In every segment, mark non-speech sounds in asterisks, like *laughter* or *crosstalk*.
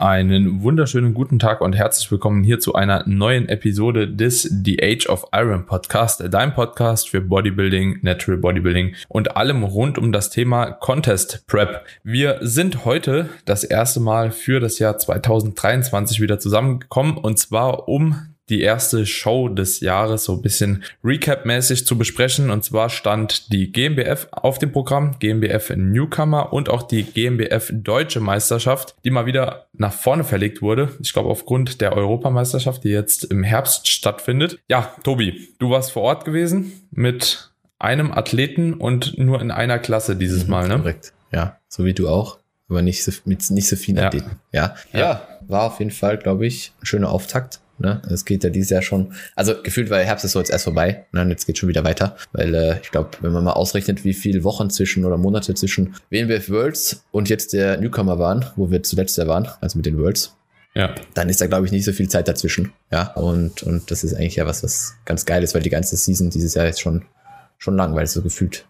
Einen wunderschönen guten Tag und herzlich willkommen hier zu einer neuen Episode des The Age of Iron Podcast, dein Podcast für Bodybuilding, Natural Bodybuilding und allem rund um das Thema Contest Prep. Wir sind heute das erste Mal für das Jahr 2023 wieder zusammengekommen und zwar um die erste Show des Jahres so ein bisschen Recap-mäßig zu besprechen. Und zwar stand die GmbF auf dem Programm, GmbF Newcomer und auch die GmbF Deutsche Meisterschaft, die mal wieder nach vorne verlegt wurde. Ich glaube aufgrund der Europameisterschaft, die jetzt im Herbst stattfindet. Ja, Tobi, du warst vor Ort gewesen mit einem Athleten und nur in einer Klasse dieses mhm, Mal, ne? Korrekt. Ja, so wie du auch, aber nicht so, mit nicht so vielen Athleten. Ja. ja, ja, war auf jeden Fall, glaube ich, ein schöner Auftakt Ne? Es geht ja dieses Jahr schon, also gefühlt war Herbst ist so jetzt erst vorbei, ne? und jetzt geht schon wieder weiter, weil äh, ich glaube, wenn man mal ausrechnet, wie viele Wochen zwischen oder Monate zwischen WNBF Worlds und jetzt der Newcomer waren, wo wir zuletzt ja waren, also mit den Worlds, ja. dann ist da, glaube ich, nicht so viel Zeit dazwischen. Ja, und, und das ist eigentlich ja was, was ganz geil ist, weil die ganze Season dieses Jahr jetzt schon, schon lang, weil es so gefühlt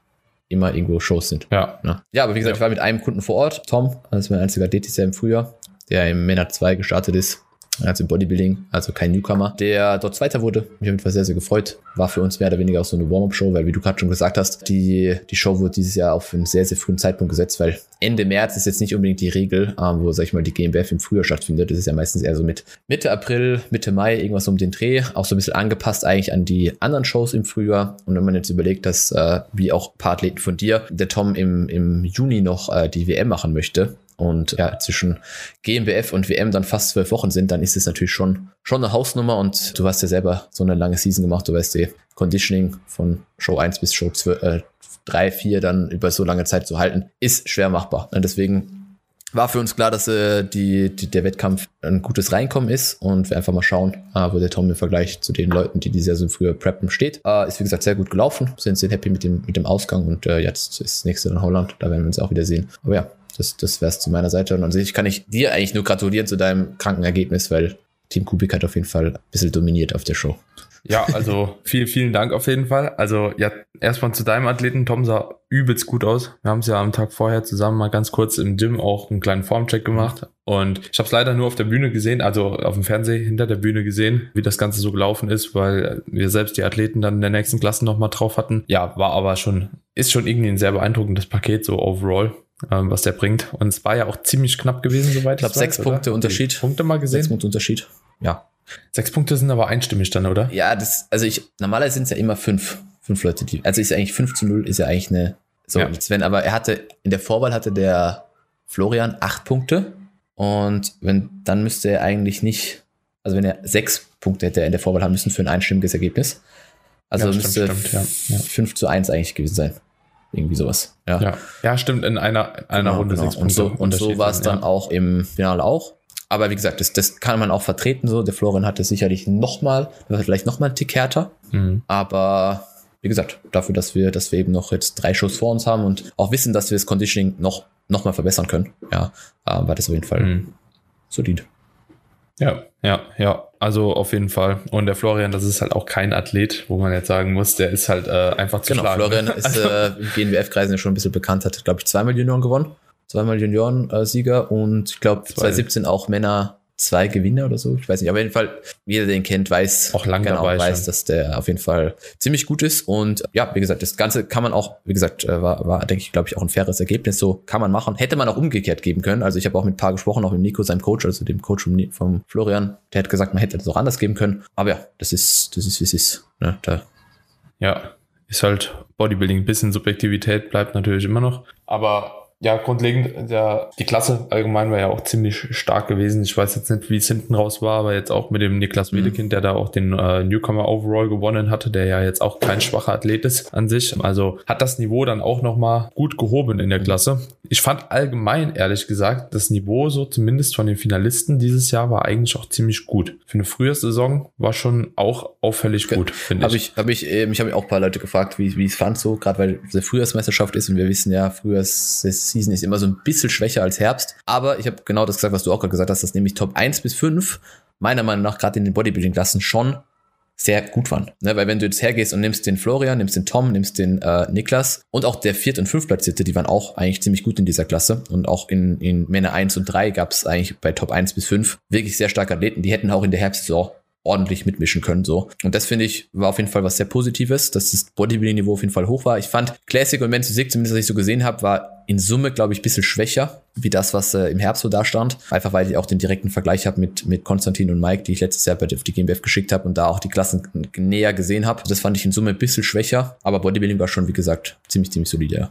immer irgendwo Shows sind. Ja. Ja, ja aber wie gesagt, ja. ich war mit einem Kunden vor Ort, Tom, das ist mein einziger dieses Jahr im Frühjahr, der im Männer 2 gestartet ist also Bodybuilding, also kein Newcomer, der dort Zweiter wurde. Mich habe mich sehr, sehr gefreut. War für uns mehr oder weniger auch so eine Warm-Up-Show, weil wie du gerade schon gesagt hast, die, die Show wurde dieses Jahr auf einen sehr, sehr frühen Zeitpunkt gesetzt, weil Ende März ist jetzt nicht unbedingt die Regel, ähm, wo, sag ich mal, die GmbF im Frühjahr stattfindet. Das ist ja meistens eher so mit Mitte April, Mitte Mai, irgendwas um den Dreh. Auch so ein bisschen angepasst eigentlich an die anderen Shows im Frühjahr. Und wenn man jetzt überlegt, dass, äh, wie auch ein paar Athleten von dir, der Tom im, im Juni noch äh, die WM machen möchte, und ja, zwischen GmbF und WM dann fast zwölf Wochen sind, dann ist es natürlich schon, schon eine Hausnummer und du hast ja selber so eine lange Season gemacht, du weißt die Conditioning von Show 1 bis Show 2, äh, 3, 4 dann über so lange Zeit zu halten, ist schwer machbar. Und deswegen war für uns klar, dass äh, die, die, der Wettkampf ein gutes Reinkommen ist und wir einfach mal schauen, äh, wo der Tom im Vergleich zu den Leuten, die dieses Jahr so früher preppen, steht. Äh, ist wie gesagt sehr gut gelaufen, sind sehr happy mit dem, mit dem Ausgang und äh, jetzt ist das nächste in Holland, da werden wir uns auch wieder sehen. Aber ja, das, das wäre es zu meiner Seite. Und an kann ich dir eigentlich nur gratulieren zu deinem kranken Ergebnis, weil Team Kubik hat auf jeden Fall ein bisschen dominiert auf der Show. Ja, also vielen, vielen Dank auf jeden Fall. Also ja, erstmal zu deinem Athleten. Tom sah übelst gut aus. Wir haben es ja am Tag vorher zusammen mal ganz kurz im Gym auch einen kleinen Formcheck gemacht. Und ich habe es leider nur auf der Bühne gesehen, also auf dem Fernseher hinter der Bühne gesehen, wie das Ganze so gelaufen ist, weil wir selbst die Athleten dann in der nächsten Klasse nochmal drauf hatten. Ja, war aber schon, ist schon irgendwie ein sehr beeindruckendes Paket, so overall ähm, was der bringt. Und es war ja auch ziemlich knapp gewesen, soweit ich glaube. Sechs weiß, Punkte oder? Unterschied. Punkte mal gesehen. Sechs Punkte Unterschied. Ja. Sechs Punkte sind aber einstimmig dann, oder? Ja, das, also ich, normalerweise sind es ja immer fünf, fünf Leute, die, also ist ja eigentlich 5 zu 0, ist ja eigentlich eine, so, ja. Sven, aber er hatte, in der Vorwahl hatte der Florian acht Punkte und wenn, dann müsste er eigentlich nicht, also wenn er sechs Punkte hätte er in der Vorwahl haben müssen für ein einstimmiges Ergebnis. Also ja, müsste stimmt, stimmt, ja. 5 zu 1 eigentlich gewesen sein. Irgendwie sowas. Ja, ja. ja stimmt, in einer, einer genau, Runde genau. Und so, und so war es dann ja. auch im Finale auch. Aber wie gesagt, das, das kann man auch vertreten so. Der Florian hatte sicherlich nochmal, vielleicht nochmal einen Tick härter. Mhm. Aber wie gesagt, dafür, dass wir, dass wir eben noch jetzt drei Schuss vor uns haben und auch wissen, dass wir das Conditioning noch, noch mal verbessern können, ja, war das auf jeden Fall mhm. solid. Ja, ja, ja. Also auf jeden Fall. Und der Florian, das ist halt auch kein Athlet, wo man jetzt sagen muss, der ist halt äh, einfach zu genau, schlagen. Florian *laughs* ist also, äh, in GNWF-Kreisen ja schon ein bisschen bekannt, hat, glaube ich, zweimal Junioren gewonnen. Zweimal Junioren-Sieger und ich glaube 2017 auch Männer zwei Gewinner oder so. Ich weiß nicht, aber auf jeden Fall, jeder, den kennt, weiß, auch lang genau, weiß, schon. dass der auf jeden Fall ziemlich gut ist. Und ja, wie gesagt, das Ganze kann man auch, wie gesagt, äh, war, war denke ich, glaube ich, auch ein faires Ergebnis. So kann man machen. Hätte man auch umgekehrt geben können. Also ich habe auch mit ein paar gesprochen, auch mit Nico, seinem Coach, also dem Coach vom Florian. Der hat gesagt, man hätte das auch anders geben können. Aber ja, das ist, das ist, wie es ist. Ne? Da. Ja, ist halt Bodybuilding. Ein bisschen Subjektivität bleibt natürlich immer noch. Aber ja, grundlegend, der, die Klasse allgemein war ja auch ziemlich stark gewesen. Ich weiß jetzt nicht, wie es hinten raus war, aber jetzt auch mit dem Niklas mhm. Wedekind, mhm. der da auch den äh, Newcomer Overall gewonnen hatte, der ja jetzt auch kein schwacher Athlet ist an sich. Also hat das Niveau dann auch nochmal gut gehoben in der Klasse. Ich fand allgemein, ehrlich gesagt, das Niveau so zumindest von den Finalisten dieses Jahr war eigentlich auch ziemlich gut. Für eine frühe Saison war schon auch auffällig gut, finde ich. Hab ich. Hab ich, äh, ich habe auch ein paar Leute gefragt, wie, wie es fand so, gerade weil es eine Frühjahrsmeisterschaft ist und wir wissen ja, Frühjahrs Season ist immer so ein bisschen schwächer als Herbst. Aber ich habe genau das gesagt, was du auch gerade gesagt hast, dass nämlich Top 1 bis 5 meiner Meinung nach gerade in den Bodybuilding-Klassen schon sehr gut waren. Ne? Weil wenn du jetzt hergehst und nimmst den Florian, nimmst den Tom, nimmst den äh, Niklas und auch der viert und fünf Platzierte, die waren auch eigentlich ziemlich gut in dieser Klasse. Und auch in, in Männer 1 und 3 gab es eigentlich bei Top 1 bis 5 wirklich sehr starke Athleten. Die hätten auch in der Herbstsaison ordentlich mitmischen können. so. Und das finde ich war auf jeden Fall was sehr Positives, dass das Bodybuilding-Niveau auf jeden Fall hoch war. Ich fand Classic und Men's Physik, zumindest was ich so gesehen habe, war in Summe, glaube ich, ein bisschen schwächer, wie das, was äh, im Herbst so da stand. Einfach weil ich auch den direkten Vergleich habe mit, mit Konstantin und Mike, die ich letztes Jahr bei die GmbF geschickt habe und da auch die Klassen näher gesehen habe. Das fand ich in Summe ein bisschen schwächer, aber Bodybuilding war schon, wie gesagt, ziemlich, ziemlich solide.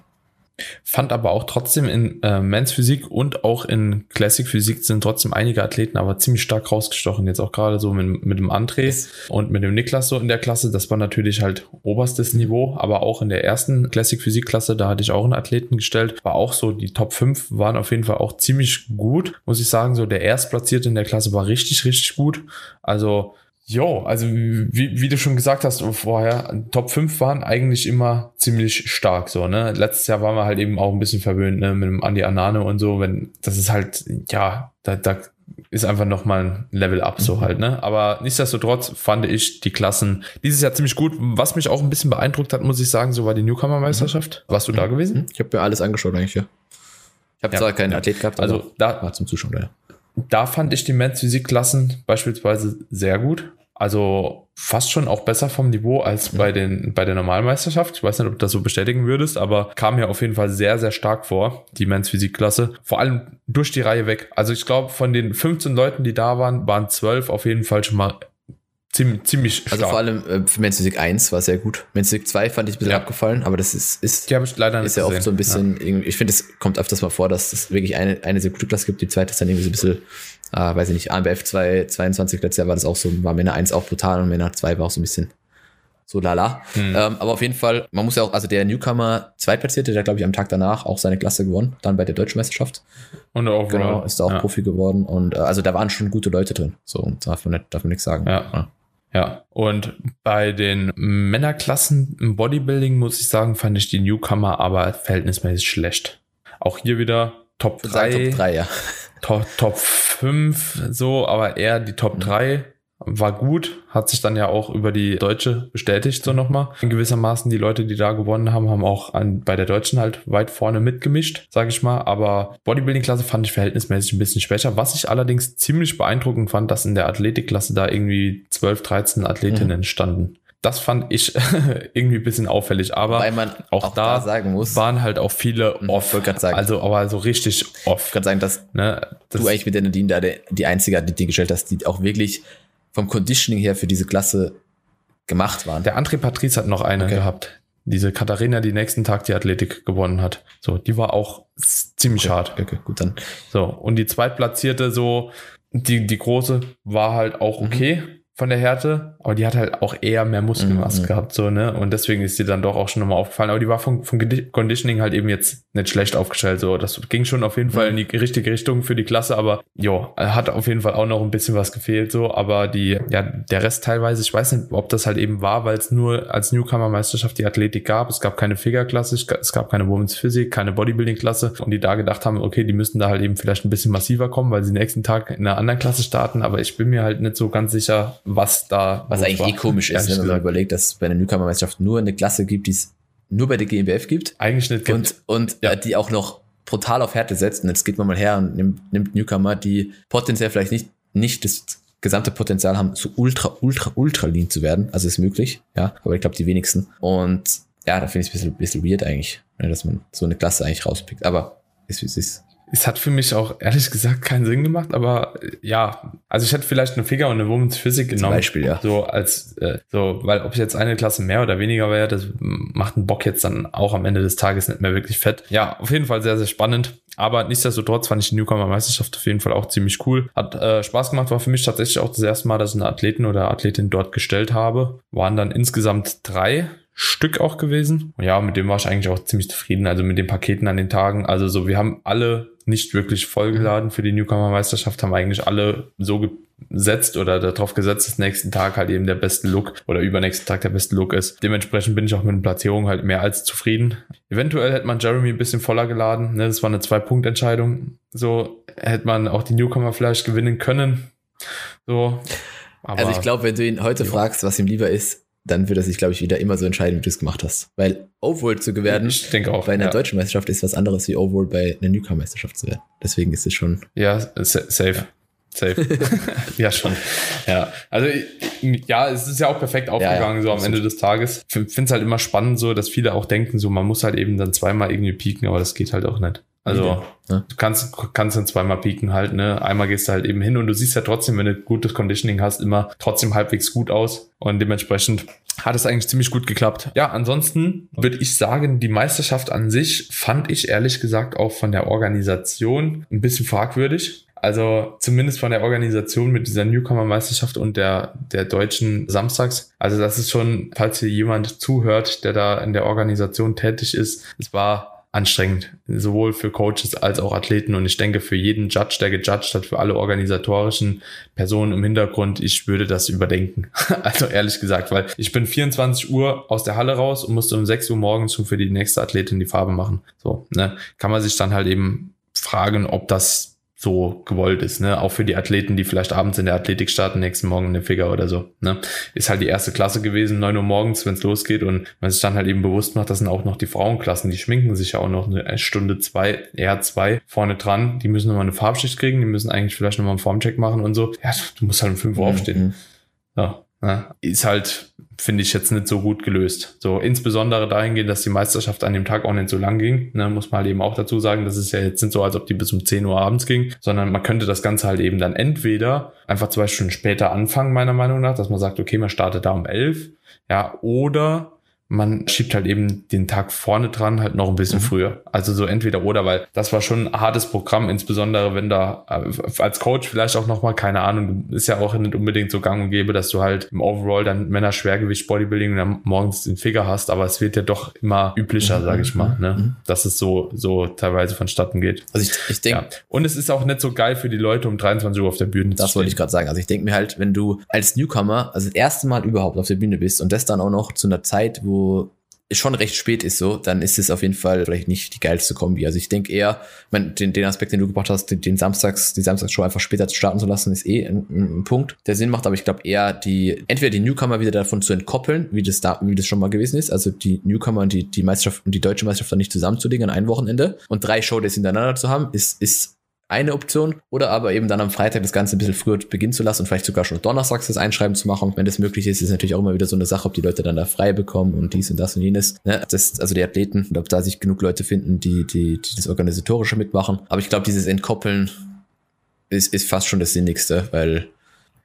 Fand aber auch trotzdem in äh, Men's Physik und auch in Classic Physik sind trotzdem einige Athleten aber ziemlich stark rausgestochen. Jetzt auch gerade so mit, mit dem André und mit dem Niklas so in der Klasse. Das war natürlich halt oberstes Niveau, aber auch in der ersten Classic Physik Klasse, da hatte ich auch einen Athleten gestellt. War auch so, die Top 5 waren auf jeden Fall auch ziemlich gut, muss ich sagen. So der Erstplatzierte in der Klasse war richtig, richtig gut. Also Jo, also wie, wie du schon gesagt hast vorher, Top 5 waren eigentlich immer ziemlich stark so, ne? Letztes Jahr waren wir halt eben auch ein bisschen verwöhnt, ne, mit dem Andi Anane und so, wenn, das ist halt, ja, da, da ist einfach nochmal ein Level up so mhm. halt, ne? Aber nichtsdestotrotz fand ich die Klassen dieses Jahr ziemlich gut. Was mich auch ein bisschen beeindruckt hat, muss ich sagen, so war die Newcomer-Meisterschaft. Mhm. Warst du da mhm. gewesen? Ich habe mir alles angeschaut eigentlich, ja. Ich habe ja, zwar keinen ja. Athlet gehabt, also da war zum Zuschauen, ja. Da fand ich die Men's Physik Klassen beispielsweise sehr gut. Also fast schon auch besser vom Niveau als bei, den, bei der Normalmeisterschaft. Ich weiß nicht, ob du das so bestätigen würdest, aber kam mir auf jeden Fall sehr, sehr stark vor, die Men's Physikklasse. Vor allem durch die Reihe weg. Also ich glaube, von den 15 Leuten, die da waren, waren 12 auf jeden Fall schon mal ziemlich, ziemlich stark. Also vor allem äh, für Men's Physik 1 war sehr gut. Men's Physik 2 fand ich ein bisschen ja. abgefallen, aber das ist, ist, die ich leider ist ja oft so ein bisschen, ja. ich finde, es kommt öfters mal vor, dass es wirklich eine, eine sehr gute Klasse gibt, die zweite ist dann irgendwie so ein bisschen äh, weiß ich nicht, AMBF 2, 22 letztes Jahr war das auch so, war Männer 1 auch brutal und Männer 2 war auch so ein bisschen so lala. Hm. Ähm, aber auf jeden Fall, man muss ja auch, also der Newcomer Zweitplatzierte, der glaube ich am Tag danach auch seine Klasse gewonnen, dann bei der Deutschen Meisterschaft. Und auch genau, ist da auch ja. Profi geworden und äh, also da waren schon gute Leute drin. So, und darf man nicht, darf man nichts sagen. Ja. ja. Ja, und bei den Männerklassen im Bodybuilding muss ich sagen, fand ich die Newcomer aber verhältnismäßig schlecht. Auch hier wieder Top 3. Top 3, ja. Top, Top 5 so, aber eher die Top 3 war gut, hat sich dann ja auch über die Deutsche bestätigt, so nochmal. In gewissermaßen die Leute, die da gewonnen haben, haben auch an, bei der Deutschen halt weit vorne mitgemischt, sage ich mal. Aber Bodybuilding-Klasse fand ich verhältnismäßig ein bisschen schwächer. Was ich allerdings ziemlich beeindruckend fand, dass in der Athletikklasse da irgendwie 12, 13 Athletinnen mhm. standen. Das fand ich *laughs* irgendwie ein bisschen auffällig, aber Weil man auch, auch da, da, sagen muss, waren halt auch viele mhm, off. Sagen, also, aber so richtig off. Ich kann sagen, dass ne, das du eigentlich mit der Nadine da die, die einzige die gestellt hast, die auch wirklich vom Conditioning her für diese Klasse gemacht waren. Der André Patrice hat noch eine okay. gehabt. Diese Katharina, die nächsten Tag die Athletik gewonnen hat. So, die war auch ziemlich okay. hart. Okay, gut, dann. So, und die zweitplatzierte so, die, die große war halt auch mhm. okay. Mhm von der Härte, aber die hat halt auch eher mehr Muskelmasse mhm. gehabt, so, ne? Und deswegen ist sie dann doch auch schon nochmal aufgefallen. Aber die war vom, vom Conditioning halt eben jetzt nicht schlecht aufgestellt, so. Das ging schon auf jeden Fall mhm. in die richtige Richtung für die Klasse, aber jo, hat auf jeden Fall auch noch ein bisschen was gefehlt, so. Aber die, ja, der Rest teilweise, ich weiß nicht, ob das halt eben war, weil es nur als Newcomer-Meisterschaft die Athletik gab. Es gab keine Figure-Klasse, es gab keine Women's Physik, keine Bodybuilding-Klasse und die da gedacht haben, okay, die müssten da halt eben vielleicht ein bisschen massiver kommen, weil sie nächsten Tag in einer anderen Klasse starten, aber ich bin mir halt nicht so ganz sicher, was da. Was eigentlich war. eh komisch ist, wenn man überlegt, dass es bei der Newcomer-Meisterschaft nur eine Klasse gibt, die es nur bei der GmbF gibt. Eigentlich nicht gibt. Und, und ja. äh, die auch noch brutal auf Härte setzt. Und jetzt geht man mal her und nimmt, nimmt Newcomer, die potenziell vielleicht nicht, nicht das gesamte Potenzial haben, so ultra, ultra, ultra lean zu werden. Also ist möglich, ja. Aber ich glaube, die wenigsten. Und ja, da finde ich es ein bisschen, bisschen weird eigentlich, ne, dass man so eine Klasse eigentlich rauspickt. Aber ist wie es ist es hat für mich auch ehrlich gesagt keinen Sinn gemacht, aber äh, ja, also ich hätte vielleicht eine Figure und eine Women's Physik genommen. Zum Beispiel, ja. So als, äh, so, weil ob jetzt eine Klasse mehr oder weniger wäre, das macht einen Bock jetzt dann auch am Ende des Tages nicht mehr wirklich fett. Ja, auf jeden Fall sehr, sehr spannend. Aber nichtsdestotrotz fand ich die Newcomer-Meisterschaft auf jeden Fall auch ziemlich cool. Hat äh, Spaß gemacht, war für mich tatsächlich auch das erste Mal, dass ich einen Athleten oder Athletin dort gestellt habe. Waren dann insgesamt drei Stück auch gewesen. Ja, mit dem war ich eigentlich auch ziemlich zufrieden. Also mit den Paketen an den Tagen. Also so, wir haben alle nicht wirklich vollgeladen für die Newcomer-Meisterschaft, haben eigentlich alle so gesetzt oder darauf gesetzt, dass nächsten Tag halt eben der beste Look oder übernächsten Tag der beste Look ist. Dementsprechend bin ich auch mit den Platzierungen halt mehr als zufrieden. Eventuell hätte man Jeremy ein bisschen voller geladen. Ne? Das war eine Zwei-Punkt-Entscheidung. So hätte man auch die Newcomer vielleicht gewinnen können. So, Aber also ich glaube, wenn du ihn heute jo. fragst, was ihm lieber ist, dann wird er sich, glaube ich, wieder immer so entscheiden, wie du es gemacht hast. Weil Overworld zu werden ich denke auch, bei einer ja. deutschen Meisterschaft ist was anderes wie Overworld bei einer Newcomer-Meisterschaft zu werden. Deswegen ist es schon. Ja, safe. Ja. Safe. *laughs* ja, schon. Ja. Also, ja, es ist ja auch perfekt aufgegangen, ja, ja. so am Ende des Tages. Ich finde es halt immer spannend, so, dass viele auch denken, so, man muss halt eben dann zweimal irgendwie pieken, aber das geht halt auch nicht. Also, ja. du kannst, kannst dann zweimal pieken halt, ne? Einmal gehst du halt eben hin und du siehst ja trotzdem, wenn du gutes Conditioning hast, immer trotzdem halbwegs gut aus. Und dementsprechend hat es eigentlich ziemlich gut geklappt. Ja, ansonsten würde ich sagen, die Meisterschaft an sich fand ich ehrlich gesagt auch von der Organisation ein bisschen fragwürdig. Also zumindest von der Organisation mit dieser Newcomer-Meisterschaft und der, der deutschen Samstags. Also das ist schon, falls hier jemand zuhört, der da in der Organisation tätig ist, es war anstrengend, sowohl für Coaches als auch Athleten. Und ich denke, für jeden Judge, der gejudged hat, für alle organisatorischen Personen im Hintergrund, ich würde das überdenken. *laughs* also ehrlich gesagt, weil ich bin 24 Uhr aus der Halle raus und musste um 6 Uhr morgens schon für die nächste Athletin die Farbe machen. So, ne, kann man sich dann halt eben fragen, ob das so gewollt ist, ne? Auch für die Athleten, die vielleicht abends in der Athletik starten, nächsten Morgen in der Figure oder so, ne? Ist halt die erste Klasse gewesen, neun Uhr morgens, wenn es losgeht und man sich dann halt eben bewusst macht, das sind auch noch die Frauenklassen, die schminken sich ja auch noch eine Stunde zwei, eher zwei vorne dran, die müssen nochmal eine Farbschicht kriegen, die müssen eigentlich vielleicht nochmal einen Formcheck machen und so. Ja, du musst halt um fünf Uhr mhm. aufstehen. Ja, ja, ist halt, finde ich, jetzt nicht so gut gelöst. So, insbesondere dahingehend, dass die Meisterschaft an dem Tag auch nicht so lang ging. Ne, muss man halt eben auch dazu sagen, das ist ja jetzt nicht so, als ob die bis um 10 Uhr abends ging, sondern man könnte das Ganze halt eben dann entweder einfach zwei Stunden später anfangen, meiner Meinung nach, dass man sagt, okay, man startet da um 11, ja, oder man schiebt halt eben den Tag vorne dran halt noch ein bisschen mhm. früher. Also so entweder oder, weil das war schon ein hartes Programm, insbesondere wenn da äh, als Coach vielleicht auch nochmal, keine Ahnung, ist ja auch nicht unbedingt so gang und gäbe, dass du halt im Overall dann Männer Schwergewicht Bodybuilding und dann morgens den Figure hast, aber es wird ja doch immer üblicher, mhm. sage ich mal, ne? Mhm. dass es so, so teilweise vonstatten geht. Also ich, ich denke. Ja. Und es ist auch nicht so geil für die Leute um 23 Uhr auf der Bühne. Das wollte ich gerade sagen. Also ich denke mir halt, wenn du als Newcomer, also das erste Mal überhaupt auf der Bühne bist und das dann auch noch zu einer Zeit, wo schon recht spät ist so, dann ist es auf jeden Fall vielleicht nicht die geilste Kombi. Also ich denke eher, mein, den, den Aspekt, den du gebracht hast, den, den Samstags, die Samstagsshow einfach später starten zu lassen, ist eh ein, ein Punkt, der Sinn macht. Aber ich glaube eher die, entweder die Newcomer wieder davon zu entkoppeln, wie das da, wie das schon mal gewesen ist. Also die Newcomer und die, die Meisterschaft und die deutsche Meisterschaft dann nicht zusammenzulegen an ein Wochenende und drei Showdays hintereinander zu haben, ist, ist eine Option. Oder aber eben dann am Freitag das Ganze ein bisschen früher beginnen zu lassen und vielleicht sogar schon donnerstags das Einschreiben zu machen. Wenn das möglich ist, ist natürlich auch immer wieder so eine Sache, ob die Leute dann da frei bekommen und dies und das und jenes. Ne? Das, also die Athleten und ob da sich genug Leute finden, die, die, die das Organisatorische mitmachen. Aber ich glaube, dieses Entkoppeln ist, ist fast schon das Sinnigste, weil.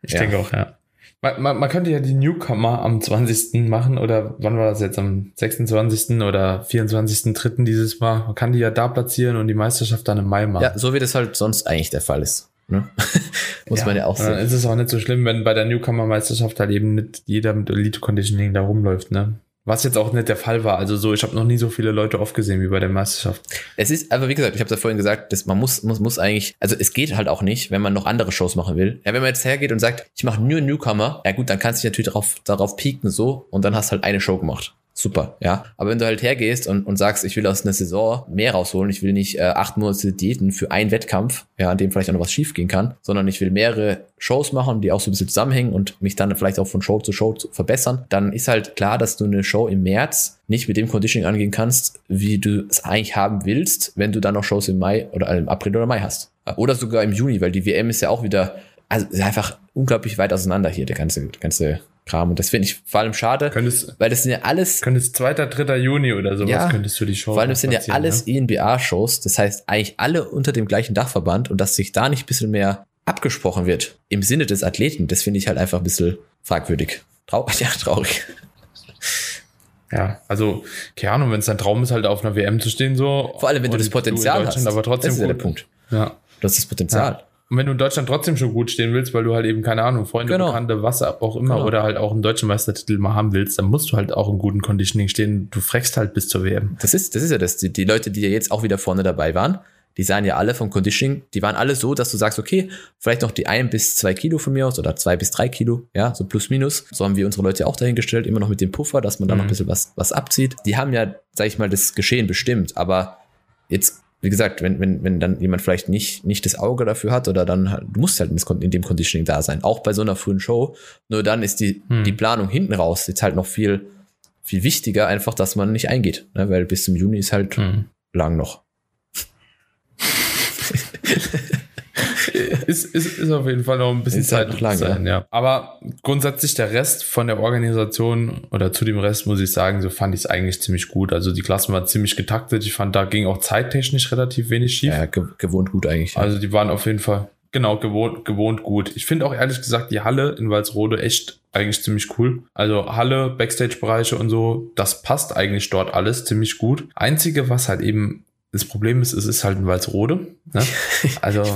Ich ja. denke auch, ja. Man, man, man könnte ja die Newcomer am 20. machen oder wann war das jetzt? Am 26. oder 24.3. dieses Mal. Man kann die ja da platzieren und die Meisterschaft dann im Mai machen. Ja, so wie das halt sonst eigentlich der Fall ist. Ne? *laughs* Muss ja, man ja auch sehen. Dann ist es auch nicht so schlimm, wenn bei der Newcomer-Meisterschaft halt eben nicht jeder mit Elite-Conditioning da rumläuft, ne? Was jetzt auch nicht der Fall war. Also so, ich habe noch nie so viele Leute oft gesehen wie bei der Meisterschaft. Es ist, aber wie gesagt, ich habe ja vorhin gesagt, dass man muss, muss, muss eigentlich, also es geht halt auch nicht, wenn man noch andere Shows machen will. Ja, wenn man jetzt hergeht und sagt, ich mache nur Newcomer, ja gut, dann kannst du dich natürlich darauf, darauf pieken so und dann hast halt eine Show gemacht super, ja. Aber wenn du halt hergehst und, und sagst, ich will aus einer Saison mehr rausholen, ich will nicht äh, acht Monate Diäten für einen Wettkampf, ja, an dem vielleicht auch noch was schief gehen kann, sondern ich will mehrere Shows machen, die auch so ein bisschen zusammenhängen und mich dann vielleicht auch von Show zu Show zu verbessern, dann ist halt klar, dass du eine Show im März nicht mit dem Conditioning angehen kannst, wie du es eigentlich haben willst, wenn du dann noch Shows im Mai oder äh, im April oder Mai hast. Oder sogar im Juni, weil die WM ist ja auch wieder, also ist einfach unglaublich weit auseinander hier, der ganze, ganze Kram. Und das finde ich vor allem schade, könntest, weil das sind ja alles. Könntest 2., 3. Juni oder sowas ja, könntest du die Show Vor allem das sind ja alles ne? ENBA-Shows, das heißt eigentlich alle unter dem gleichen Dachverband und dass sich da nicht ein bisschen mehr abgesprochen wird im Sinne des Athleten, das finde ich halt einfach ein bisschen fragwürdig. Traurig, *laughs* ja, traurig. Ja, also, keine Ahnung, wenn es dein Traum ist, halt auf einer WM zu stehen, so. Vor allem, wenn du das Potenzial hast. Aber trotzdem das ist ja der Punkt. Ja. Du hast das Potenzial. Ja. Und wenn du in Deutschland trotzdem schon gut stehen willst, weil du halt eben, keine Ahnung, Freunde, genau. Bekannte, was auch immer, genau. oder halt auch einen deutschen Meistertitel mal haben willst, dann musst du halt auch im guten Conditioning stehen. Du frechst halt bis zur WM. Das ist, das ist ja das. Die, die Leute, die ja jetzt auch wieder vorne dabei waren, die sahen ja alle vom Conditioning, die waren alle so, dass du sagst, okay, vielleicht noch die ein bis zwei Kilo von mir aus oder zwei bis drei Kilo, ja, so plus minus. So haben wir unsere Leute auch dahingestellt, immer noch mit dem Puffer, dass man da mhm. noch ein bisschen was, was abzieht. Die haben ja, sag ich mal, das Geschehen bestimmt, aber jetzt wie gesagt, wenn, wenn, wenn dann jemand vielleicht nicht, nicht das Auge dafür hat oder dann, halt, du musst halt in dem Conditioning da sein, auch bei so einer frühen Show. Nur dann ist die, hm. die Planung hinten raus jetzt halt noch viel, viel wichtiger, einfach, dass man nicht eingeht, ne? weil bis zum Juni ist halt hm. lang noch. *laughs* ist, ist, ist auf jeden Fall noch ein bisschen ist Zeit halt lang, sein, ja. ja. Aber grundsätzlich der Rest von der Organisation oder zu dem Rest muss ich sagen, so fand ich es eigentlich ziemlich gut. Also die Klassen waren ziemlich getaktet. Ich fand, da ging auch zeittechnisch relativ wenig schief. Ja, gewohnt gut eigentlich. Ja. Also die waren auf jeden Fall Genau, gewohnt, gewohnt gut. Ich finde auch ehrlich gesagt die Halle in Walsrode echt eigentlich ziemlich cool. Also Halle, Backstage-Bereiche und so, das passt eigentlich dort alles ziemlich gut. Einzige, was halt eben das Problem ist, es ist halt ein Walsrode. Ne? *laughs* Also ich,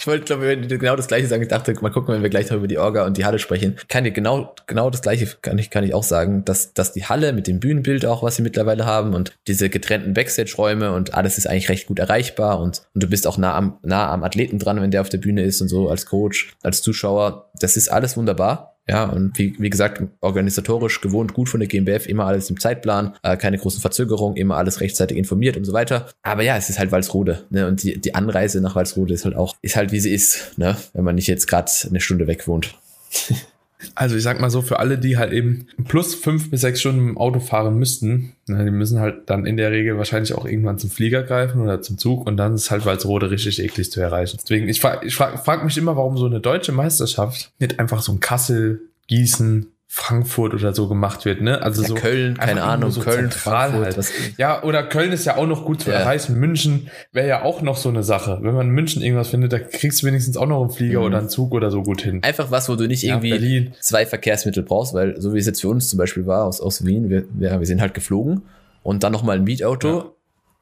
ich wollte, glaube ich, genau das gleiche sagen. Ich dachte, mal gucken, wenn wir gleich noch über die Orga und die Halle sprechen. Kann dir genau, genau das gleiche kann ich, kann ich auch sagen, dass, dass die Halle mit dem Bühnenbild auch, was sie mittlerweile haben und diese getrennten Backstage-Räume und alles ist eigentlich recht gut erreichbar und, und du bist auch nah am, nah am Athleten dran, wenn der auf der Bühne ist und so als Coach, als Zuschauer. Das ist alles wunderbar. Ja, und wie, wie gesagt, organisatorisch gewohnt gut von der GmbF, immer alles im Zeitplan, äh, keine großen Verzögerungen, immer alles rechtzeitig informiert und so weiter. Aber ja, es ist halt Walsrode, ne? Und die, die Anreise nach Walsrode ist halt auch, ist halt wie sie ist, ne? Wenn man nicht jetzt gerade eine Stunde weg wohnt. *laughs* Also ich sag mal so, für alle, die halt eben plus fünf bis sechs Stunden im Auto fahren müssten, die müssen halt dann in der Regel wahrscheinlich auch irgendwann zum Flieger greifen oder zum Zug und dann ist halt Walsrode richtig eklig zu erreichen. Deswegen, ich frage ich frag, frag mich immer, warum so eine deutsche Meisterschaft nicht einfach so ein Kassel, Gießen, Frankfurt oder so gemacht wird, ne? Also ja, so Köln, keine Ahnung, so Köln, Frankfurt. Halt. Ja, oder Köln ist ja auch noch gut zu ja. erreichen. München wäre ja auch noch so eine Sache. Wenn man in München irgendwas findet, da kriegst du wenigstens auch noch einen Flieger mhm. oder einen Zug oder so gut hin. Einfach was, wo du nicht irgendwie ja, zwei Verkehrsmittel brauchst, weil so wie es jetzt für uns zum Beispiel war aus, aus Wien, wir, wir, wir sind halt geflogen und dann nochmal ein Mietauto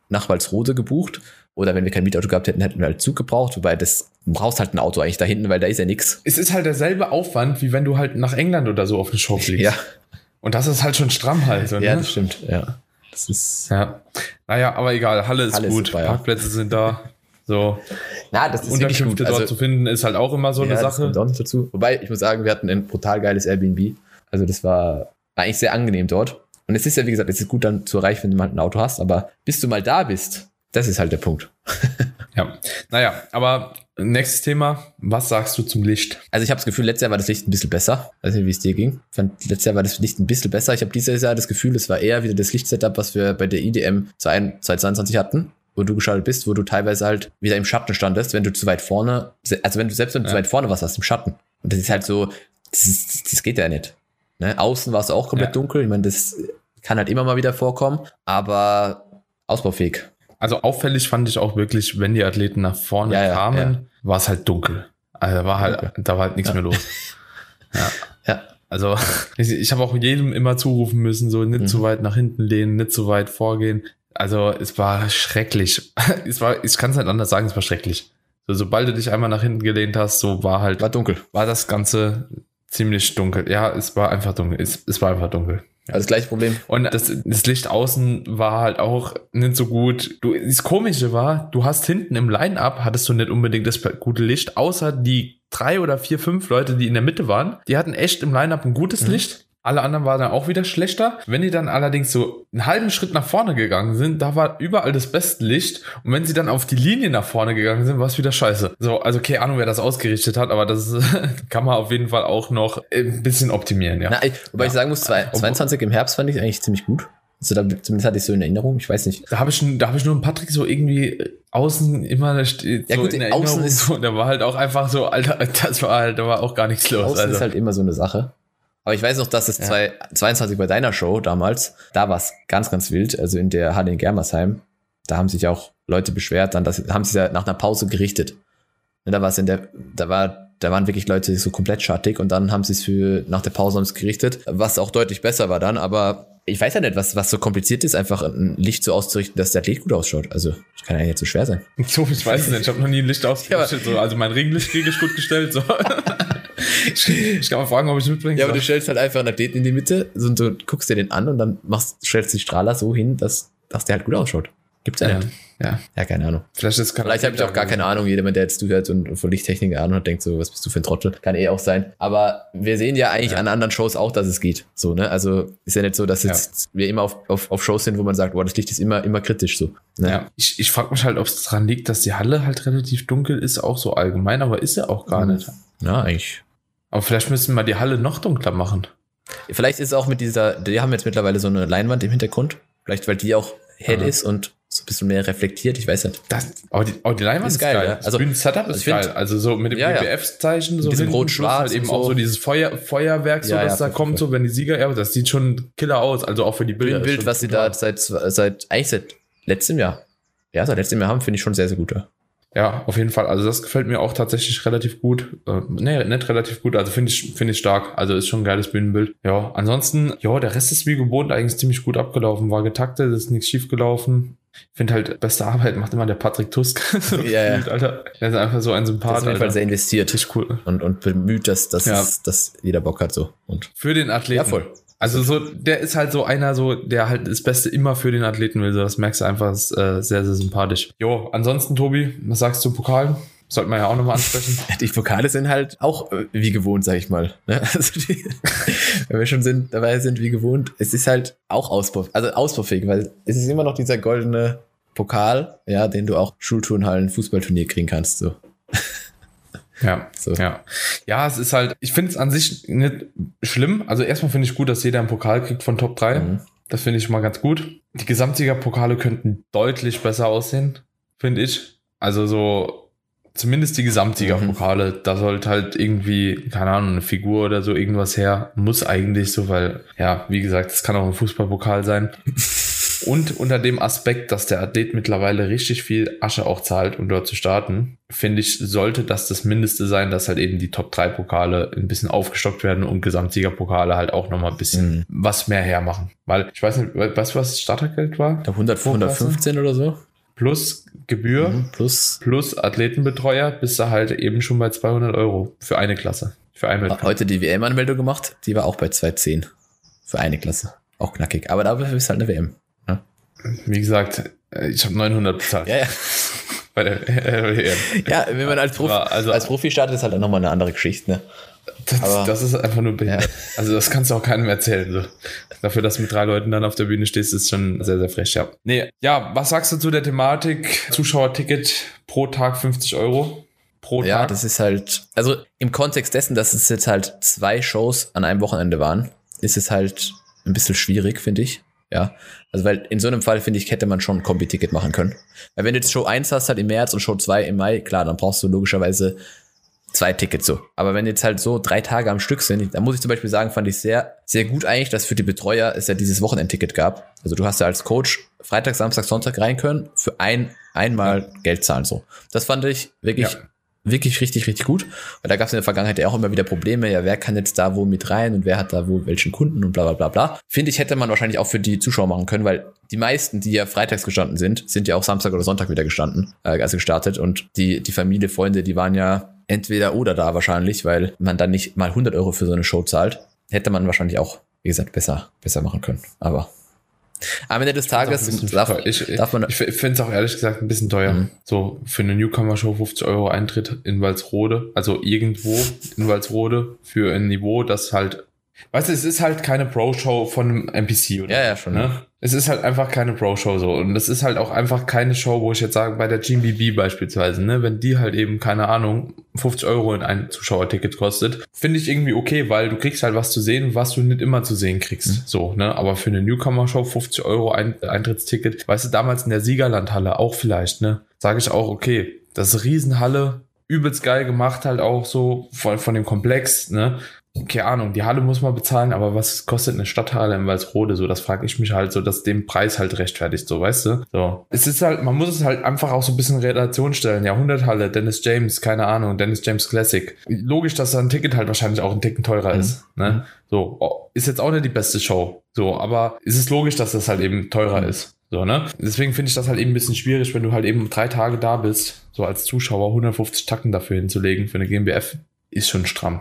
nach Walsrode gebucht oder wenn wir kein Mietauto gehabt hätten, hätten wir halt Zug gebraucht. Wobei das brauchst halt ein Auto eigentlich da hinten, weil da ist ja nichts. Es ist halt derselbe Aufwand, wie wenn du halt nach England oder so auf eine Show fliegst. Ja. Und das ist halt schon stramm halt. So, ja, ne? das stimmt. Ja. Das ist. Ja. Naja, aber egal. Halle ist Halle gut. Super, ja. Parkplätze sind da. So. Na, das ist Unterkünfte dort also, zu finden, ist halt auch immer so ja, eine Sache. Das kommt dazu. Wobei, ich muss sagen, wir hatten ein brutal geiles Airbnb. Also das war, war eigentlich sehr angenehm dort. Und es ist ja, wie gesagt, es ist gut dann zu erreichen, wenn du mal ein Auto hast, aber bis du mal da bist, das ist halt der Punkt. *laughs* ja. Naja, aber nächstes Thema. Was sagst du zum Licht? Also ich habe das Gefühl, letztes Jahr war das Licht ein bisschen besser. weiß nicht, wie es dir ging. Ich fand, letztes Jahr war das Licht ein bisschen besser. Ich habe dieses Jahr das Gefühl, es war eher wieder das Lichtsetup, was wir bei der IDM 2022 hatten wo du geschaltet bist, wo du teilweise halt wieder im Schatten standest, wenn du zu weit vorne, also wenn du selbst wenn du ja. zu weit vorne warst, hast im Schatten. Und das ist halt so, das, ist, das geht ja nicht. Ne? Außen war es auch komplett ja. dunkel. Ich meine, das kann halt immer mal wieder vorkommen, aber ausbaufähig. Also auffällig fand ich auch wirklich, wenn die Athleten nach vorne ja, kamen, ja. war es halt dunkel. Also war halt, okay. da war halt nichts mehr los. *laughs* Ja. ja. Also *laughs* ich, ich habe auch jedem immer zurufen müssen, so nicht mhm. zu weit nach hinten lehnen, nicht zu weit vorgehen. Also es war schrecklich. *laughs* es war, ich kann es nicht anders sagen, es war schrecklich. So, sobald du dich einmal nach hinten gelehnt hast, so war halt. War dunkel. War das Ganze ziemlich dunkel. Ja, es war einfach dunkel. Es, es war einfach dunkel. Also das gleiche Problem. Und das, das Licht außen war halt auch nicht so gut. Du, das Komische war, du hast hinten im Line-Up hattest du nicht unbedingt das gute Licht, außer die drei oder vier, fünf Leute, die in der Mitte waren. Die hatten echt im Line-Up ein gutes mhm. Licht. Alle anderen waren dann auch wieder schlechter. Wenn die dann allerdings so einen halben Schritt nach vorne gegangen sind, da war überall das beste Licht. Und wenn sie dann auf die Linie nach vorne gegangen sind, war es wieder scheiße. So, also keine Ahnung, wer das ausgerichtet hat, aber das *laughs* kann man auf jeden Fall auch noch ein bisschen optimieren, ja. Na, wobei ja. ich sagen muss, 22 im Herbst fand ich eigentlich ziemlich gut. Also da, zumindest hatte ich so in Erinnerung, ich weiß nicht. Da habe ich, da hab ich nur einen Patrick so irgendwie außen immer so ja, gut, in Erinnerung. Außen ist, *laughs* so, der war halt auch einfach so, Alter, das war halt, da war auch gar nichts los. Außen also. ist halt immer so eine Sache. Aber ich weiß noch, dass es ja. 22 bei deiner Show damals, da war es ganz, ganz wild. Also in der Halle in Germersheim, da haben sich auch Leute beschwert, dann das, haben sie ja nach einer Pause gerichtet. Und da war es in der, da war, da waren wirklich Leute so komplett schattig und dann haben sie es für nach der Pause haben es gerichtet, was auch deutlich besser war dann, aber ich weiß ja nicht, was, was so kompliziert ist, einfach ein Licht so auszurichten, dass der Athlet gut ausschaut. Also, das kann ja nicht so schwer sein. *laughs* So, ich weiß es nicht. Ich habe noch nie ein Licht ausgerichtet. Ja, so. Also mein Regenlicht kriege ich gut gestellt. So. *laughs* *laughs* ich kann mal fragen, ob ich mitbringe. Ja, aber du stellst halt einfach einen Athleten in die Mitte und du guckst dir den an und dann machst, stellst die Strahler so hin, dass, dass der halt gut ausschaut. Gibt's ja, ja. nicht. Ja. Ja, keine Ahnung. Vielleicht, ist Vielleicht habe ich auch gar keine Ahnung. Jeder, der jetzt zuhört und von Lichttechnik Ahnung hat, denkt so, was bist du für ein Trottel? Kann eh auch sein. Aber wir sehen ja eigentlich ja. an anderen Shows auch, dass es geht. So, ne? Also ist ja nicht so, dass jetzt ja. wir immer auf, auf, auf Shows sind, wo man sagt, boah, das Licht ist immer, immer kritisch so. Ne? Ja, ich, ich frage mich halt, ob es daran liegt, dass die Halle halt relativ dunkel ist, auch so allgemein, aber ist ja auch gar mhm. nicht. Ja, eigentlich. Aber vielleicht müssen wir die Halle noch dunkler machen. Vielleicht ist es auch mit dieser, die haben jetzt mittlerweile so eine Leinwand im Hintergrund. Vielleicht, weil die auch hell ist und so ein bisschen mehr reflektiert, ich weiß nicht. Das, aber, die, aber die Leinwand ist geil. geil. Ja. Also, das Setup ist find, geil. Also so mit dem ja, BBF-Zeichen, so diesem rot-schwarz. Halt eben so. auch so dieses Feuer, Feuerwerk, so, ja, das da kommt, so wenn die Sieger, ja, das sieht schon killer aus, also auch für die Bilder. Ein Bild, was sie da seit, seit, eigentlich seit letztem Jahr, ja, seit letztem Jahr haben, finde ich schon sehr, sehr gut. Ja. Ja, auf jeden Fall. Also das gefällt mir auch tatsächlich relativ gut. Äh, nee, nicht relativ gut. Also finde ich, finde ich stark. Also ist schon ein geiles Bühnenbild. Ja, ansonsten, ja, der Rest ist wie gewohnt eigentlich ziemlich gut abgelaufen. War getaktet, ist nichts schief gelaufen. Ich finde halt, beste Arbeit macht immer der Patrick Tusk. *laughs* so ja, ja. Alter. Der ist einfach so ein Sympath. Auf jeden Fall sehr investiert. Richtig cool. Und, und bemüht, dass, dass, ja. dass jeder Bock hat so. Und Für den Athleten. Ja, voll. Also so, der ist halt so einer, so, der halt das Beste immer für den Athleten will. So, das merkst du einfach, ist äh, sehr, sehr sympathisch. Jo, ansonsten, Tobi, was sagst du Pokal? Sollten wir ja auch nochmal ansprechen. *laughs* Die Pokale sind halt auch äh, wie gewohnt, sag ich mal. Ne? *laughs* Also die, wenn wir schon sind, dabei sind wie gewohnt, es ist halt auch auspuff, also auspuffig, weil es ist immer noch dieser goldene Pokal, ja, den du auch Schulturnhallen Fußballturnier kriegen kannst. So. Ja, so. ja. Ja, es ist halt, ich finde es an sich nicht schlimm. Also erstmal finde ich gut, dass jeder einen Pokal kriegt von Top 3. Mhm. Das finde ich mal ganz gut. Die Gesamtsiegerpokale könnten deutlich besser aussehen, finde ich. Also so, zumindest die Gesamtsiegerpokale, mhm. da sollte halt irgendwie, keine Ahnung, eine Figur oder so irgendwas her. Muss eigentlich so, weil, ja, wie gesagt, es kann auch ein Fußballpokal sein. *laughs* Und unter dem Aspekt, dass der Athlet mittlerweile richtig viel Asche auch zahlt, um dort zu starten, finde ich, sollte das das Mindeste sein, dass halt eben die Top 3 Pokale ein bisschen aufgestockt werden und Gesamtsiegerpokale halt auch nochmal ein bisschen mhm. was mehr hermachen. Weil ich weiß nicht, weißt du, was das Startergeld war? Da 100, 115 oder so. Plus Gebühr, mhm, plus, plus Athletenbetreuer, bist du halt eben schon bei 200 Euro für eine Klasse. Für eine Heute die WM-Anmeldung gemacht, die war auch bei 210 für eine Klasse. Auch knackig. Aber dafür ist halt eine WM. Wie gesagt, äh, ich habe 900 bezahlt. Ja, ja. *laughs* Bei der äh, Ja, wenn man als Profi, also, als Profi startet, ist halt dann nochmal eine andere Geschichte, ne? Das, das ist einfach nur behindert. Ja. Also das kannst du auch keinem erzählen. So. Dafür, dass du mit drei Leuten dann auf der Bühne stehst, ist schon sehr, sehr frech, ja. Nee, ja, was sagst du zu der Thematik? Zuschauerticket pro Tag 50 Euro? Pro ja, Tag? das ist halt, also im Kontext dessen, dass es jetzt halt zwei Shows an einem Wochenende waren, ist es halt ein bisschen schwierig, finde ich. Ja, also weil in so einem Fall, finde ich, hätte man schon ein Kombi-Ticket machen können. Weil wenn du jetzt Show 1 hast, halt im März und Show 2 im Mai, klar, dann brauchst du logischerweise zwei Tickets so. Aber wenn jetzt halt so drei Tage am Stück sind, dann muss ich zum Beispiel sagen, fand ich sehr, sehr gut eigentlich, dass für die Betreuer es ja dieses Wochenendticket gab. Also du hast ja als Coach Freitag, Samstag, Sonntag rein können, für ein, einmal Geld zahlen so. Das fand ich wirklich ja wirklich richtig, richtig gut. Weil da gab es in der Vergangenheit ja auch immer wieder Probleme, ja, wer kann jetzt da wo mit rein und wer hat da wo welchen Kunden und bla bla bla bla. Finde ich, hätte man wahrscheinlich auch für die Zuschauer machen können, weil die meisten, die ja freitags gestanden sind, sind ja auch Samstag oder Sonntag wieder gestanden, äh, also gestartet und die, die Familie, Freunde, die waren ja entweder oder da wahrscheinlich, weil man dann nicht mal 100 Euro für so eine Show zahlt. Hätte man wahrscheinlich auch, wie gesagt, besser, besser machen können. Aber am Ende des Tages darf, ich, darf man. Ich finde es auch ehrlich gesagt ein bisschen teuer. Mhm. So für eine Newcomer-Show 50 Euro Eintritt in Walsrode, also irgendwo in Walsrode für ein Niveau, das halt Weißt du, es ist halt keine Pro-Show von einem NPC, oder? Ja, ja, schon. Ne? Es ist halt einfach keine Pro-Show so. Und es ist halt auch einfach keine Show, wo ich jetzt sage, bei der GBB beispielsweise, ne, wenn die halt eben, keine Ahnung, 50 Euro in ein Zuschauerticket kostet, finde ich irgendwie okay, weil du kriegst halt was zu sehen, was du nicht immer zu sehen kriegst. Mhm. So, ne? Aber für eine Newcomer-Show 50 Euro ein Eintrittsticket, weißt du, damals in der Siegerlandhalle auch vielleicht, ne? Sage ich auch, okay, das ist Riesenhalle, übelst geil gemacht halt auch so von, von dem Komplex, ne? Keine Ahnung, die Halle muss man bezahlen, aber was kostet eine Stadthalle in Walsrode? So, das frage ich mich halt so, dass dem Preis halt rechtfertigt, so, weißt du? So. Es ist halt, man muss es halt einfach auch so ein bisschen in Relation stellen. Jahrhunderthalle, Dennis James, keine Ahnung, Dennis James Classic. Logisch, dass da ein Ticket halt wahrscheinlich auch ein Ticken teurer mhm. ist, ne? So, oh, ist jetzt auch nicht die beste Show. So, aber ist es logisch, dass das halt eben teurer mhm. ist. So, ne? Deswegen finde ich das halt eben ein bisschen schwierig, wenn du halt eben drei Tage da bist, so als Zuschauer 150 Tacken dafür hinzulegen für eine GmbF, ist schon stramm.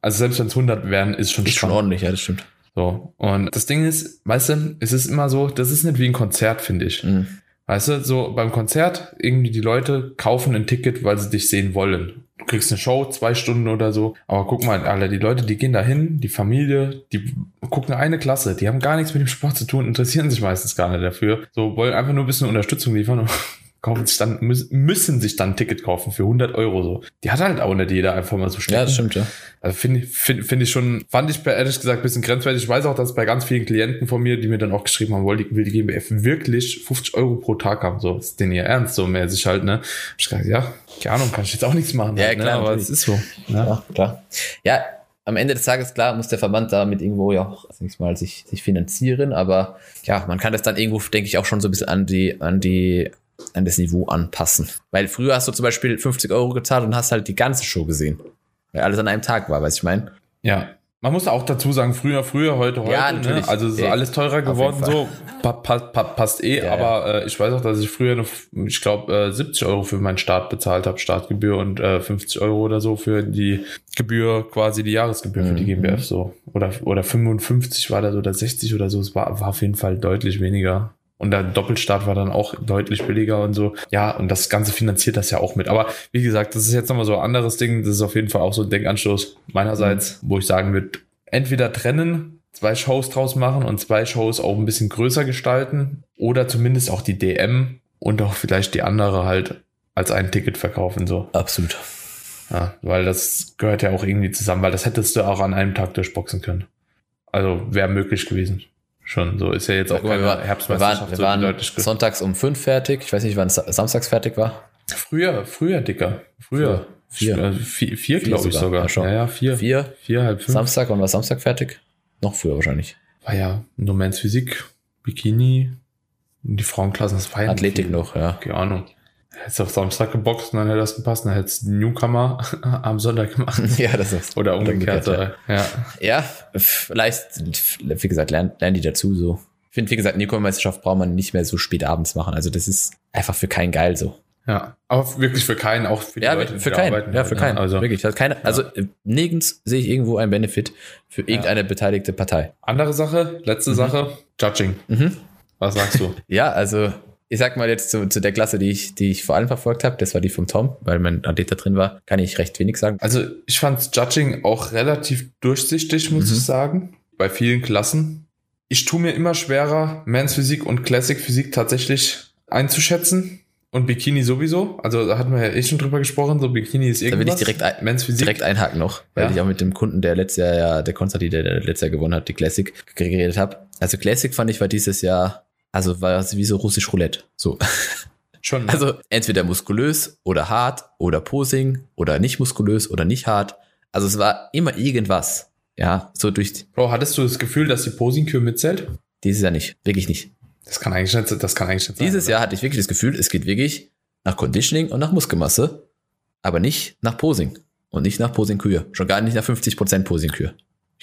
Also selbst wenn es 100 wären, ist schon ist schon ordentlich, ja, das stimmt. So. Und das Ding ist, weißt du, es ist immer so, das ist nicht wie ein Konzert, finde ich. Mhm. Weißt du, so beim Konzert, irgendwie die Leute kaufen ein Ticket, weil sie dich sehen wollen. Du kriegst eine Show, zwei Stunden oder so. Aber guck mal, alle, die Leute, die gehen da hin, die Familie, die gucken eine Klasse, die haben gar nichts mit dem Sport zu tun, interessieren sich meistens gar nicht dafür. So, wollen einfach nur ein bisschen Unterstützung liefern kaufen sich dann, müssen sich dann ein Ticket kaufen für 100 Euro so. Die hat halt auch nicht jeder einfach mal so schnell. Ja, das stimmt, ja. Also finde ich, finde find ich schon, fand ich ehrlich gesagt ein bisschen grenzwertig. Ich weiß auch, dass bei ganz vielen Klienten von mir, die mir dann auch geschrieben haben, wollen, will die GmbF wirklich 50 Euro pro Tag haben, so. Ist denn ihr Ernst, so mäßig halt, ne? Ich gesagt, ja, keine Ahnung, kann ich jetzt auch nichts machen. Ja, halt, klar, ne? aber es ist so. Ne? Ja, klar. Ja, am Ende des Tages, klar, muss der Verband damit irgendwo ja auch, ich mal, sich, sich finanzieren, aber ja, man kann das dann irgendwo, denke ich, auch schon so ein bisschen an die, an die an das Niveau anpassen. Weil früher hast du zum Beispiel 50 Euro gezahlt und hast halt die ganze Show gesehen. Weil alles an einem Tag war, weißt du, ich meine? Ja. Man muss auch dazu sagen, früher, früher, heute, heute. Ja, ne? natürlich. Ne? Also es ist Ey, alles teurer geworden, so. Pa pa pa passt eh, ja, aber äh, ich weiß auch, dass ich früher noch, ich glaube, äh, 70 Euro für meinen Start bezahlt habe, Startgebühr und äh, 50 Euro oder so für die Gebühr, quasi die Jahresgebühr mhm. für die mhm. GmbF so. Oder, oder 55 war das oder 60 oder so. Es war, war auf jeden Fall deutlich weniger. Und der Doppelstart war dann auch deutlich billiger und so. Ja, und das Ganze finanziert das ja auch mit. Aber wie gesagt, das ist jetzt nochmal so ein anderes Ding. Das ist auf jeden Fall auch so ein Denkanstoß meinerseits, mhm. wo ich sagen würde, entweder trennen, zwei Shows draus machen und zwei Shows auch ein bisschen größer gestalten oder zumindest auch die DM und auch vielleicht die andere halt als ein Ticket verkaufen, so. Absolut. Ja, weil das gehört ja auch irgendwie zusammen, weil das hättest du auch an einem Tag durchboxen können. Also wäre möglich gewesen schon. So ist ja jetzt auch keine wir, Herbstmeisterschaft. Wir waren, wir waren so sonntags um fünf fertig. Ich weiß nicht, wann samstags fertig war. Früher, früher, Dicker. Früher. Vier. Also vier, vier, vier glaube ich sogar. Ja, schon. Ja, ja, vier. Vier. Vier, halb fünf. Samstag, wann war Samstag fertig? Noch früher wahrscheinlich. War ja No Man's Physik, Bikini, die Frauenklassen, das war ja Athletik noch, ja. Keine Ahnung. Hättest du auf Samstag geboxt und dann hätte das gepasst, dann hättest du Newcomer *laughs* am Sonntag gemacht. *laughs* Ja, das ist. Oder umgekehrt. Ja. ja. ja, vielleicht, wie gesagt, lernen, lernen die dazu so. Ich finde, wie gesagt, Newcomer-Meisterschaft braucht man nicht mehr so spät abends machen. Also das ist einfach für keinen geil so. Ja, aber wirklich für keinen, auch für die ja, Leute, die für keinen, arbeiten. Ja, für halt, ne? keinen. Also wirklich, hat keine, also ja. nirgends sehe ich irgendwo einen Benefit für irgendeine ja. beteiligte Partei. Andere Sache, letzte mhm. Sache, Judging. Mhm. Was sagst du? *laughs* ja, also ich sag mal jetzt zu, zu der Klasse, die ich, die ich vor allem verfolgt habe, das war die vom Tom, weil mein Athlet da drin war, kann ich recht wenig sagen. Also ich fand Judging auch relativ durchsichtig, muss mhm. ich sagen, bei vielen Klassen. Ich tue mir immer schwerer, Men's Physik und Classic Physik tatsächlich einzuschätzen. Und Bikini sowieso. Also da hatten wir ja eh schon drüber gesprochen. So Bikini ist irgendwas. Da will ich direkt, ein, Men's Physik. direkt einhaken noch, weil ja. ich auch mit dem Kunden, der letztes Jahr ja, der Konstantin, der, der letztes Jahr gewonnen hat, die Classic geredet habe. Also Classic fand ich war dieses Jahr also war es wie so russisch Roulette. So. Schon. *laughs* Ne? Also entweder muskulös oder hart oder Posing oder nicht muskulös oder nicht hart. Also es war immer irgendwas. Ja, so durch. Bro, hattest du das Gefühl, dass die Posing-Kür mitzählt? Dieses Jahr nicht. Wirklich nicht. Das kann eigentlich nicht, das kann eigentlich nicht sein. Dieses oder? Jahr hatte ich wirklich das Gefühl, es geht wirklich nach Conditioning und nach Muskelmasse, aber nicht nach Posing und nicht nach Posing-Kür. Schon gar nicht nach 50% Posing-Kür.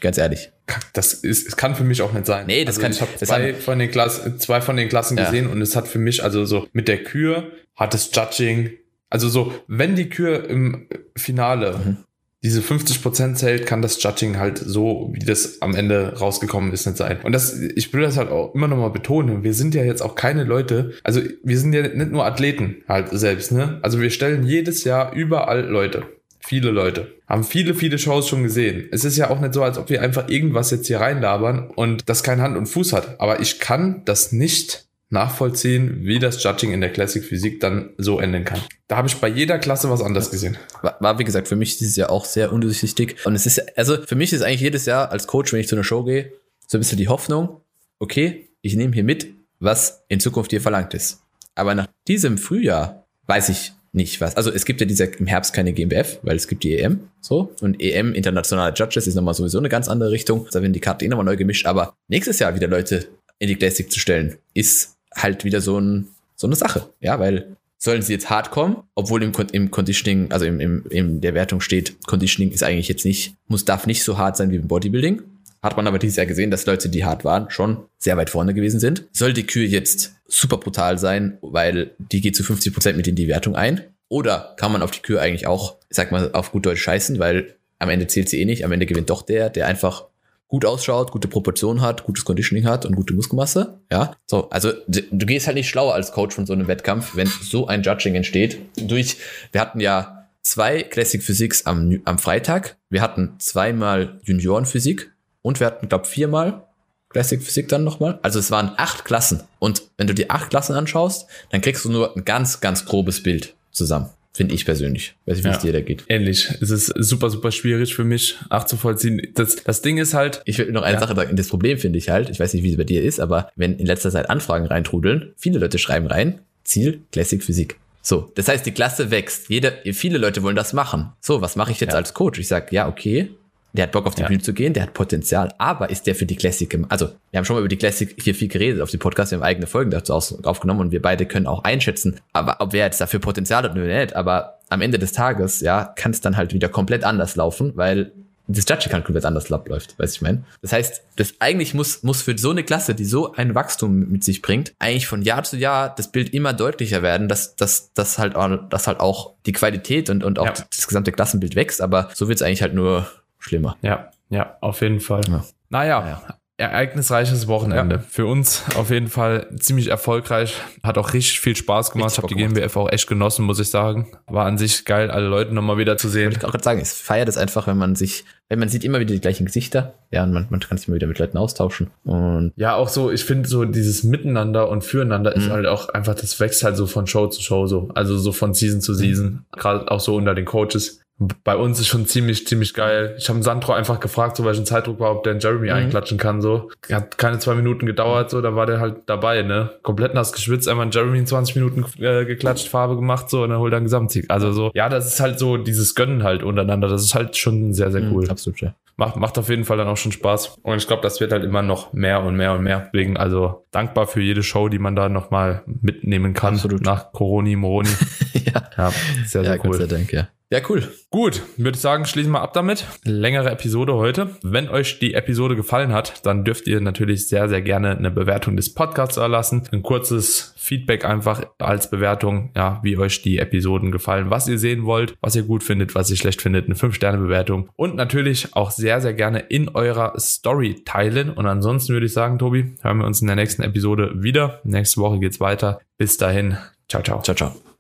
Ganz ehrlich. Das ist, es kann für mich auch nicht sein. Nee, das also kann ich. habe zwei von den Klassen, zwei von den Klassen ja. gesehen und es hat für mich, also so mit der Kür hat das Judging, also so, wenn die Kür im Finale mhm. diese 50% zählt, kann das Judging halt so, wie das am Ende rausgekommen ist, nicht sein. Und das, ich will das halt auch immer nochmal betonen. Wir sind ja jetzt auch keine Leute, also wir sind ja nicht nur Athleten halt selbst, ne? Also wir stellen jedes Jahr überall Leute. Viele Leute haben viele, viele Shows schon gesehen. Es ist ja auch nicht so, als ob wir einfach irgendwas jetzt hier reinlabern und das kein Hand und Fuß hat. Aber ich kann das nicht nachvollziehen, wie das Judging in der Classic Physik dann so enden kann. Da habe ich bei jeder Klasse was anderes gesehen. War, war, wie gesagt, für mich dieses Jahr auch sehr undurchsichtig. Und es ist, also für mich ist eigentlich jedes Jahr als Coach, wenn ich zu einer Show gehe, so ein bisschen die Hoffnung, okay, ich nehme hier mit, was in Zukunft hier verlangt ist. Aber nach diesem Frühjahr weiß ich nicht was. Also es gibt ja diese, im Herbst keine GmbF, weil es gibt die EM, so. Und EM, internationale Judges, ist nochmal sowieso eine ganz andere Richtung. Da werden die Karten eh nochmal neu gemischt. Aber nächstes Jahr wieder Leute in die Classic zu stellen, ist halt wieder so, ein, so eine Sache. Ja, weil sollen sie jetzt hart kommen, obwohl im, im Conditioning, also im, im, in der Wertung steht, Conditioning ist eigentlich jetzt nicht, muss, darf nicht so hart sein wie im Bodybuilding. Hat man aber dieses Jahr gesehen, dass Leute, die hart waren, schon sehr weit vorne gewesen sind. Soll die Kühe jetzt super brutal sein, weil die geht zu 50 Prozent mit in die Wertung ein? Oder kann man auf die Kühe eigentlich auch, sag mal, auf gut Deutsch scheißen, weil am Ende zählt sie eh nicht, am Ende gewinnt doch der, der einfach gut ausschaut, gute Proportionen hat, gutes Conditioning hat und gute Muskelmasse. Ja, so, also du gehst halt nicht schlauer als Coach von so einem Wettkampf, wenn so ein Judging entsteht. Durch, wir hatten ja zwei Classic Physics am, am Freitag, wir hatten zweimal Juniorenphysik und wir hatten, glaube viermal Classic Physik dann nochmal. Also es waren acht Klassen. Und wenn du die acht Klassen anschaust, dann kriegst du nur ein ganz, ganz grobes Bild zusammen. Finde ich persönlich. Weiß nicht, wie ja, es dir da geht. Ähnlich. Es ist super, super schwierig für mich nachzuvollziehen. Das, das Ding ist halt. Ich will noch eine ja. Sache sagen. Das Problem finde ich halt, ich weiß nicht, wie es bei dir ist, aber wenn in letzter Zeit Anfragen reintrudeln, viele Leute schreiben rein, Ziel, Classic Physik. So, das heißt, die Klasse wächst. Jeder, viele Leute wollen das machen. So, was mache ich jetzt ja. als Coach? Ich sage, ja, okay, der hat Bock auf die ja. Bühne zu gehen, der hat Potenzial, aber ist der für die Classic, also wir haben schon mal über die Classic hier viel geredet auf dem Podcast, wir haben eigene Folgen dazu aufgenommen und wir beide können auch einschätzen, aber ob wer jetzt dafür Potenzial hat oder nicht, aber am Ende des Tages, ja, kann es dann halt wieder komplett anders laufen, weil das Judge kann komplett anders läuft, weiß ich mein. Das heißt, das eigentlich muss, muss für so eine Klasse, die so ein Wachstum mit sich bringt, eigentlich von Jahr zu Jahr das Bild immer deutlicher werden, dass, dass, dass halt auch, dass halt auch die Qualität und, und auch ja. das gesamte Klassenbild wächst, aber so wird es eigentlich halt nur schlimmer. Ja, ja, auf jeden Fall. Ja. Naja, naja, ereignisreiches Wochenende. Für uns auf jeden Fall ziemlich erfolgreich. Hat auch richtig viel Spaß gemacht. ich habe die GmbF auch echt genossen, muss ich sagen. War an sich geil, alle Leute nochmal wieder zu sehen. Ich kann auch gerade sagen, es feiert es einfach, wenn man sich, wenn man sieht immer wieder die gleichen Gesichter. Ja, und man, man kann sich immer wieder mit Leuten austauschen. Und ja, auch so, ich finde so dieses Miteinander und Füreinander ist mhm. halt auch einfach, das wächst halt so von Show zu Show so. Also so von Season zu Season. Mhm. Gerade auch so unter den Coaches bei uns ist schon ziemlich, ziemlich geil. Ich habe Sandro einfach gefragt, so welchen Zeitdruck war, ob der Jeremy mhm. einklatschen kann. So. Hat keine zwei Minuten gedauert, so, da war der halt dabei, ne? Komplett nass geschwitzt, einmal Jeremy in 20 Minuten äh, geklatscht, Farbe gemacht, so, und dann holt er einen Gesamtsieg. Also so, ja, das ist halt so dieses Gönnen halt untereinander. Das ist halt schon sehr, sehr mhm, cool. Mhm, absolut, ja. Macht, macht auf jeden Fall dann auch schon Spaß. Und ich glaube, das wird halt immer noch mehr und mehr und mehr. Deswegen also dankbar für jede Show, die man da nochmal mitnehmen kann. Absolut. Nach Coroni, Moroni. *laughs* ja. ja, sehr, sehr ja, cool. Gott sei Dank, ja. Ja, cool. Gut, würde ich sagen, schließen wir ab damit. Längere Episode heute. Wenn euch die Episode gefallen hat, dann dürft ihr natürlich sehr, sehr gerne eine Bewertung des Podcasts erlassen. Ein kurzes Feedback einfach als Bewertung, ja, wie euch die Episoden gefallen, was ihr sehen wollt, was ihr gut findet, was ihr schlecht findet, eine 5-Sterne-Bewertung und natürlich auch sehr, sehr gerne in eurer Story teilen. Und ansonsten würde ich sagen, Tobi, hören wir uns in der nächsten Episode wieder. Nächste Woche geht's weiter. Bis dahin. Ciao, ciao. Ciao, ciao.